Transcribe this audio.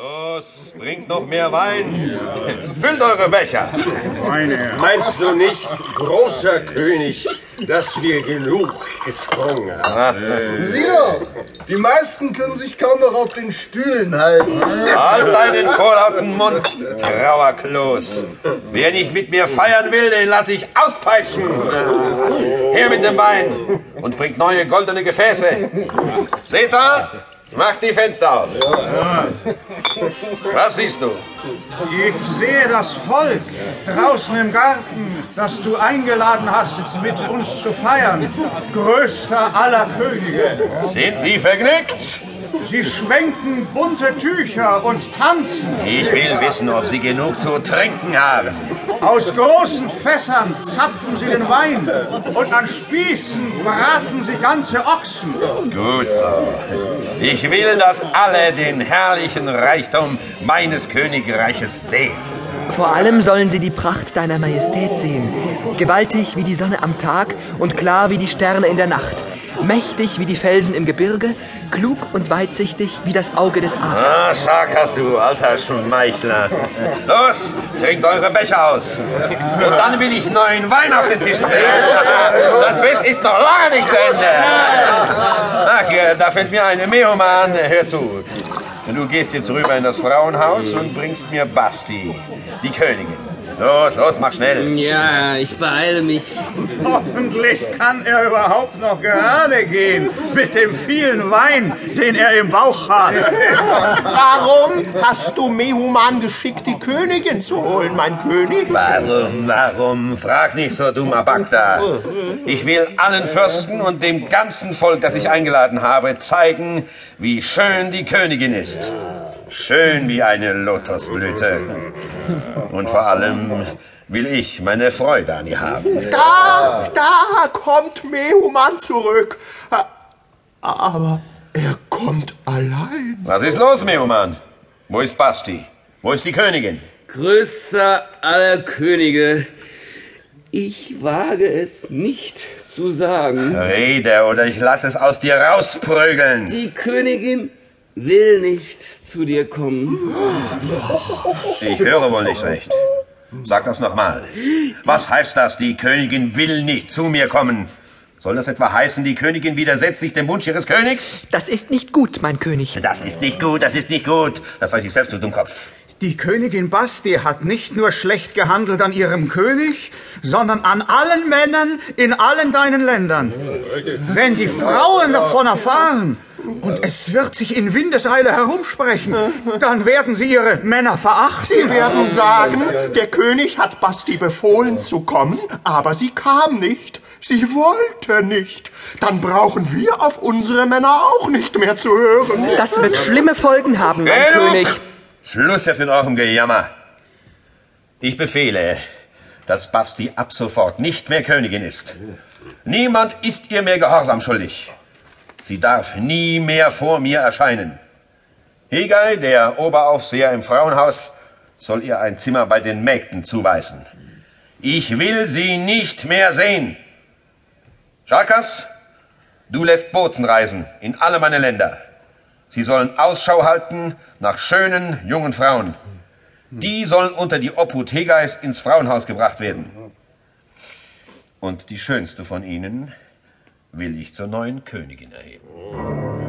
Los, bringt noch mehr Wein. Füllt eure Becher. Meinst du nicht, großer König, dass wir genug getrunken haben? Sieh doch, die meisten können sich kaum noch auf den Stühlen halten. Halt deinen vorlauten Mund, Trauerklos. Wer nicht mit mir feiern will, den lass ich auspeitschen. Her mit dem Wein und bringt neue goldene Gefäße. Seht da, macht die Fenster auf. Was siehst du? Ich sehe das Volk draußen im Garten, das du eingeladen hast, mit uns zu feiern. Größter aller Könige. Sind sie vergnügt? Sie schwenken bunte Tücher und tanzen. Ich will wissen, ob sie genug zu trinken haben. Aus großen Fässern zapfen sie den Wein und an Spießen braten sie ganze Ochsen. Gut so. Ich will, dass alle den herrlichen Reichtum meines Königreiches sehen. Vor allem sollen sie die Pracht deiner Majestät sehen. Gewaltig wie die Sonne am Tag und klar wie die Sterne in der Nacht. Mächtig wie die Felsen im Gebirge, klug und weitsichtig wie das Auge des Ah, Adlers. Scharkas, du alter Schmeichler. Los, trinkt eure Becher aus. Und dann will ich neuen Wein auf den Tischen sehen. Das Fest ist noch lange nicht zu Ende. Ach, da fällt mir eine Meoman. Hör zu. Du gehst jetzt rüber in das Frauenhaus und bringst mir Basti, die Königin. Los, los, mach schnell. Ja, ich beeile mich. Hoffentlich kann er überhaupt noch gerade gehen mit dem vielen Wein, den er im Bauch hat. Warum hast du Mehuman geschickt, die Königin zu holen, mein König? Warum, warum? Frag nicht so, dummer Bagda. Ich will allen Fürsten und dem ganzen Volk, das ich eingeladen habe, zeigen, wie schön die Königin ist. Schön wie eine Lotusblüte. Und vor allem will ich meine Freude an ihr haben. Da, da kommt Mehuman zurück. Aber er kommt allein. Was ist los, Mehuman? Wo ist Basti? Wo ist die Königin? Größter aller Könige. Ich wage es nicht zu sagen. Rede oder ich lass es aus dir rausprügeln. Die Königin will nicht zu dir kommen. Ich höre wohl nicht recht. Sag das nochmal. Was heißt das? Die Königin will nicht zu mir kommen. Soll das etwa heißen, die Königin widersetzt sich dem Wunsch ihres Königs? Das ist nicht gut, mein König. Das ist nicht gut, das ist nicht gut. Das weiß ich selbst, du Dummkopf. Die Königin Basti hat nicht nur schlecht gehandelt an ihrem König, sondern an allen Männern in allen deinen Ländern. Wenn die Frauen davon erfahren und es wird sich in Windeseile herumsprechen, dann werden sie ihre Männer verachten. Sie werden sagen, der König hat Basti befohlen zu kommen, aber sie kam nicht. Sie wollte nicht. Dann brauchen wir auf unsere Männer auch nicht mehr zu hören. Das wird schlimme Folgen haben, mein Genug! König. Schluss jetzt mit eurem Gejammer. Ich befehle, dass Basti ab sofort nicht mehr Königin ist. Niemand ist ihr mehr Gehorsam schuldig. Sie darf nie mehr vor mir erscheinen. Hegai, der Oberaufseher im Frauenhaus, soll ihr ein Zimmer bei den Mägden zuweisen. Ich will sie nicht mehr sehen. Scharkas, du lässt Boten reisen in alle meine Länder. Sie sollen Ausschau halten nach schönen jungen Frauen. Die sollen unter die Obhut Hegais ins Frauenhaus gebracht werden. Und die schönste von ihnen will ich zur neuen Königin erheben.